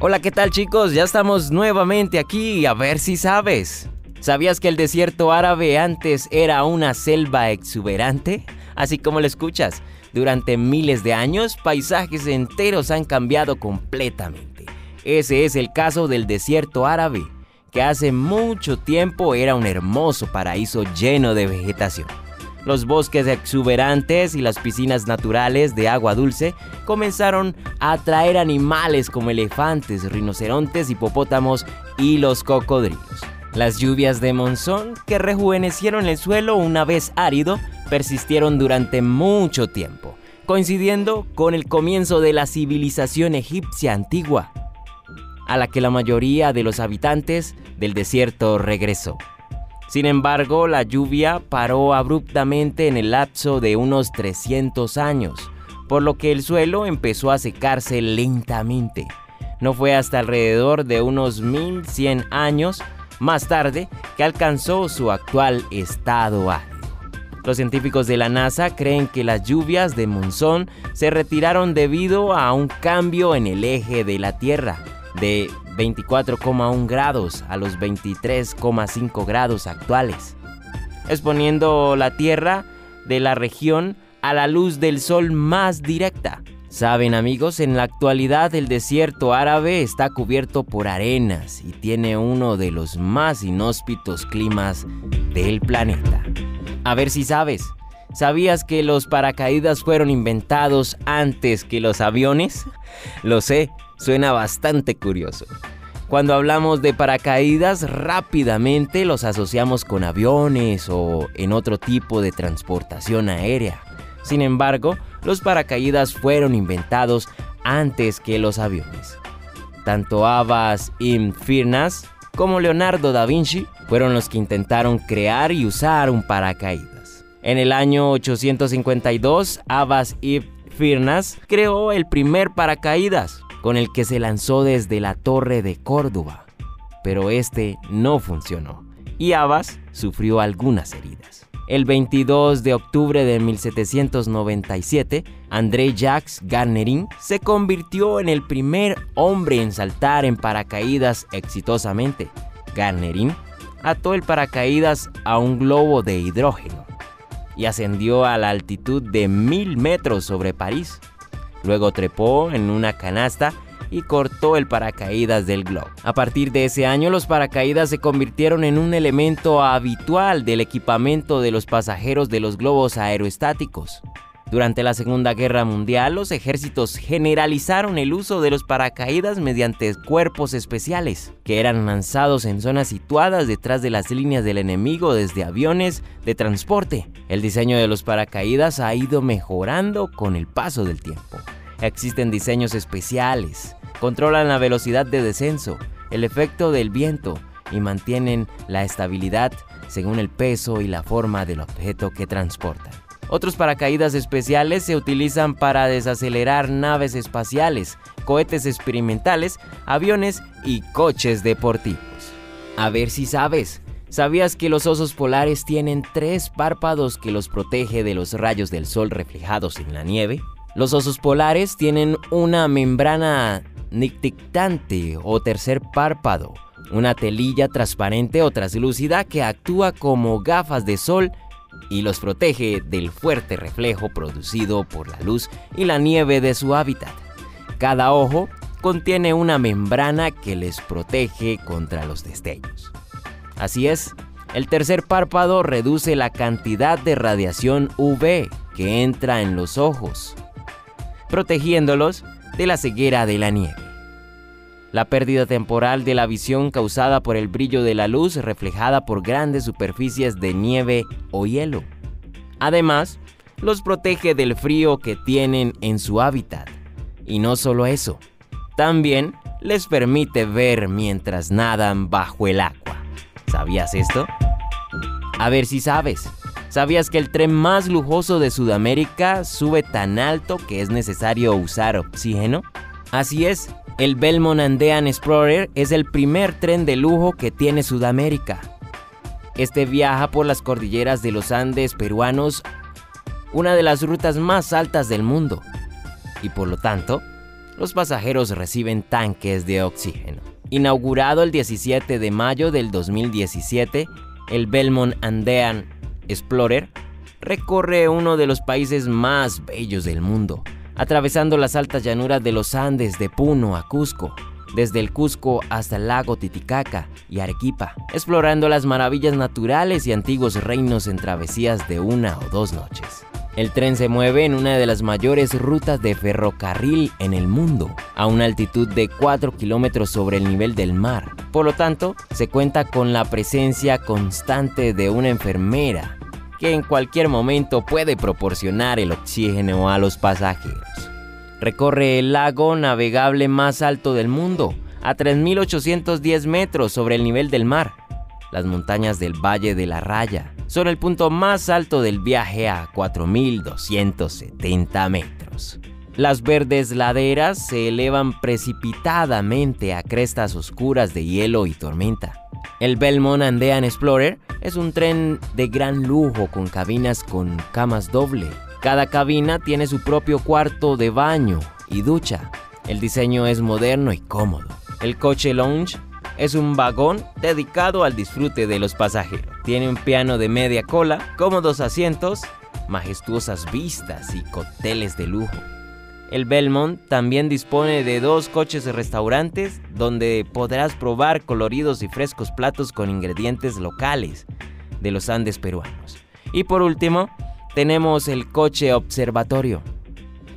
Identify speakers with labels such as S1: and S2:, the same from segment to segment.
S1: Hola, ¿qué tal chicos? Ya estamos nuevamente aquí, a ver si sabes. ¿Sabías que el desierto árabe antes era una selva exuberante? Así como lo escuchas, durante miles de años paisajes enteros han cambiado completamente. Ese es el caso del desierto árabe, que hace mucho tiempo era un hermoso paraíso lleno de vegetación. Los bosques exuberantes y las piscinas naturales de agua dulce comenzaron a atraer animales como elefantes, rinocerontes, hipopótamos y los cocodrilos. Las lluvias de monzón, que rejuvenecieron el suelo una vez árido, persistieron durante mucho tiempo, coincidiendo con el comienzo de la civilización egipcia antigua, a la que la mayoría de los habitantes del desierto regresó. Sin embargo, la lluvia paró abruptamente en el lapso de unos 300 años, por lo que el suelo empezó a secarse lentamente. No fue hasta alrededor de unos 1100 años más tarde que alcanzó su actual estado. Los científicos de la NASA creen que las lluvias de monzón se retiraron debido a un cambio en el eje de la Tierra, de 24,1 grados a los 23,5 grados actuales, exponiendo la Tierra de la región a la luz del sol más directa. Saben amigos, en la actualidad el desierto árabe está cubierto por arenas y tiene uno de los más inhóspitos climas del planeta. A ver si sabes, ¿sabías que los paracaídas fueron inventados antes que los aviones? Lo sé, suena bastante curioso. Cuando hablamos de paracaídas, rápidamente los asociamos con aviones o en otro tipo de transportación aérea. Sin embargo, los paracaídas fueron inventados antes que los aviones. Tanto Abbas Ibn Firnas como Leonardo da Vinci fueron los que intentaron crear y usar un paracaídas. En el año 852, Abbas Ibn Firnas creó el primer paracaídas, con el que se lanzó desde la torre de Córdoba, pero este no funcionó y Abbas sufrió algunas heridas. El 22 de octubre de 1797, André Jacques Garnerin se convirtió en el primer hombre en saltar en paracaídas exitosamente. Garnerin ató el paracaídas a un globo de hidrógeno y ascendió a la altitud de mil metros sobre París. Luego trepó en una canasta y cortó el paracaídas del globo. A partir de ese año los paracaídas se convirtieron en un elemento habitual del equipamiento de los pasajeros de los globos aeroestáticos. Durante la Segunda Guerra Mundial, los ejércitos generalizaron el uso de los paracaídas mediante cuerpos especiales, que eran lanzados en zonas situadas detrás de las líneas del enemigo desde aviones de transporte. El diseño de los paracaídas ha ido mejorando con el paso del tiempo. Existen diseños especiales, controlan la velocidad de descenso, el efecto del viento y mantienen la estabilidad según el peso y la forma del objeto que transportan. Otros paracaídas especiales se utilizan para desacelerar naves espaciales, cohetes experimentales, aviones y coches deportivos. A ver si sabes, ¿sabías que los osos polares tienen tres párpados que los protege de los rayos del sol reflejados en la nieve? Los osos polares tienen una membrana nictictante o tercer párpado, una telilla transparente o traslúcida que actúa como gafas de sol y los protege del fuerte reflejo producido por la luz y la nieve de su hábitat. Cada ojo contiene una membrana que les protege contra los destellos. Así es, el tercer párpado reduce la cantidad de radiación UV que entra en los ojos, protegiéndolos de la ceguera de la nieve. La pérdida temporal de la visión causada por el brillo de la luz reflejada por grandes superficies de nieve o hielo. Además, los protege del frío que tienen en su hábitat. Y no solo eso, también les permite ver mientras nadan bajo el agua. ¿Sabías esto? A ver si sabes. ¿Sabías que el tren más lujoso de Sudamérica sube tan alto que es necesario usar oxígeno? Así es, el Belmont Andean Explorer es el primer tren de lujo que tiene Sudamérica. Este viaja por las cordilleras de los Andes peruanos, una de las rutas más altas del mundo, y por lo tanto, los pasajeros reciben tanques de oxígeno. Inaugurado el 17 de mayo del 2017, el Belmont Andean Explorer recorre uno de los países más bellos del mundo, atravesando las altas llanuras de los Andes de Puno a Cusco, desde el Cusco hasta el lago Titicaca y Arequipa, explorando las maravillas naturales y antiguos reinos en travesías de una o dos noches. El tren se mueve en una de las mayores rutas de ferrocarril en el mundo, a una altitud de 4 kilómetros sobre el nivel del mar. Por lo tanto, se cuenta con la presencia constante de una enfermera que en cualquier momento puede proporcionar el oxígeno a los pasajeros. Recorre el lago navegable más alto del mundo, a 3.810 metros sobre el nivel del mar. Las montañas del Valle de la Raya son el punto más alto del viaje a 4.270 metros. Las verdes laderas se elevan precipitadamente a crestas oscuras de hielo y tormenta. El Belmont Andean Explorer es un tren de gran lujo con cabinas con camas doble. Cada cabina tiene su propio cuarto de baño y ducha. El diseño es moderno y cómodo. El coche lounge es un vagón dedicado al disfrute de los pasajeros. Tiene un piano de media cola, cómodos asientos, majestuosas vistas y cócteles de lujo. El Belmont también dispone de dos coches restaurantes donde podrás probar coloridos y frescos platos con ingredientes locales de los Andes peruanos. Y por último, tenemos el coche observatorio,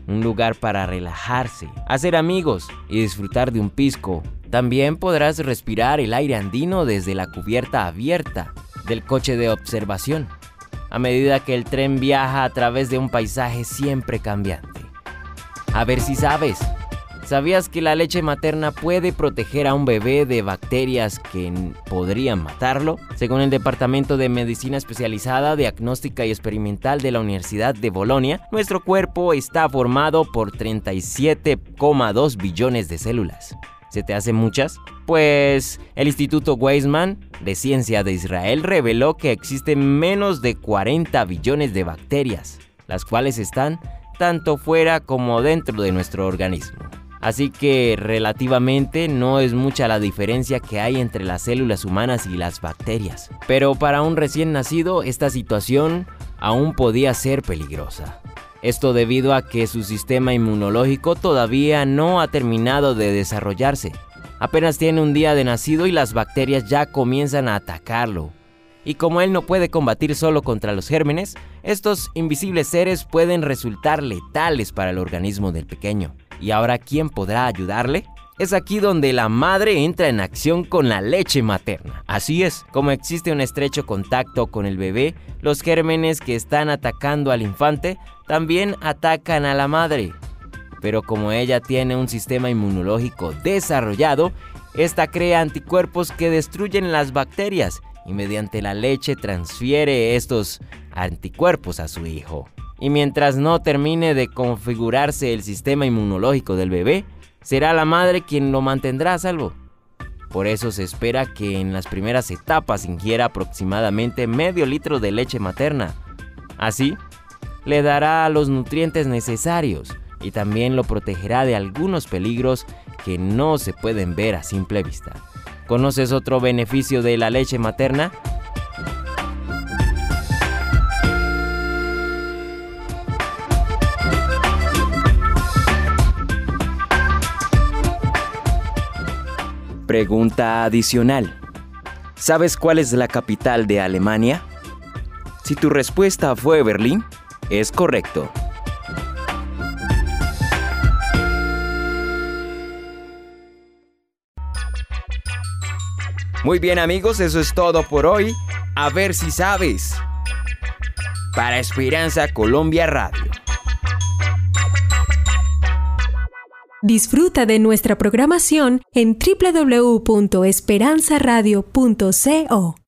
S1: un lugar para relajarse, hacer amigos y disfrutar de un pisco también podrás respirar el aire andino desde la cubierta abierta del coche de observación, a medida que el tren viaja a través de un paisaje siempre cambiante. A ver si sabes. ¿Sabías que la leche materna puede proteger a un bebé de bacterias que podrían matarlo? Según el Departamento de Medicina Especializada, Diagnóstica y Experimental de la Universidad de Bolonia, nuestro cuerpo está formado por 37,2 billones de células. ¿Se te hacen muchas? Pues el Instituto Weizmann de Ciencia de Israel reveló que existen menos de 40 billones de bacterias, las cuales están tanto fuera como dentro de nuestro organismo. Así que relativamente no es mucha la diferencia que hay entre las células humanas y las bacterias. Pero para un recién nacido esta situación aún podía ser peligrosa. Esto debido a que su sistema inmunológico todavía no ha terminado de desarrollarse. Apenas tiene un día de nacido y las bacterias ya comienzan a atacarlo. Y como él no puede combatir solo contra los gérmenes, estos invisibles seres pueden resultar letales para el organismo del pequeño. ¿Y ahora quién podrá ayudarle? Es aquí donde la madre entra en acción con la leche materna. Así es, como existe un estrecho contacto con el bebé, los gérmenes que están atacando al infante también atacan a la madre. Pero como ella tiene un sistema inmunológico desarrollado, esta crea anticuerpos que destruyen las bacterias y mediante la leche transfiere estos anticuerpos a su hijo. Y mientras no termine de configurarse el sistema inmunológico del bebé, será la madre quien lo mantendrá salvo. Por eso se espera que en las primeras etapas ingiera aproximadamente medio litro de leche materna. Así, le dará los nutrientes necesarios y también lo protegerá de algunos peligros que no se pueden ver a simple vista. ¿Conoces otro beneficio de la leche materna? Pregunta adicional. ¿Sabes cuál es la capital de Alemania? Si tu respuesta fue Berlín, es correcto. Muy bien amigos, eso es todo por hoy. A ver si sabes. Para Esperanza Colombia Radio.
S2: Disfruta de nuestra programación en www.esperanzaradio.co.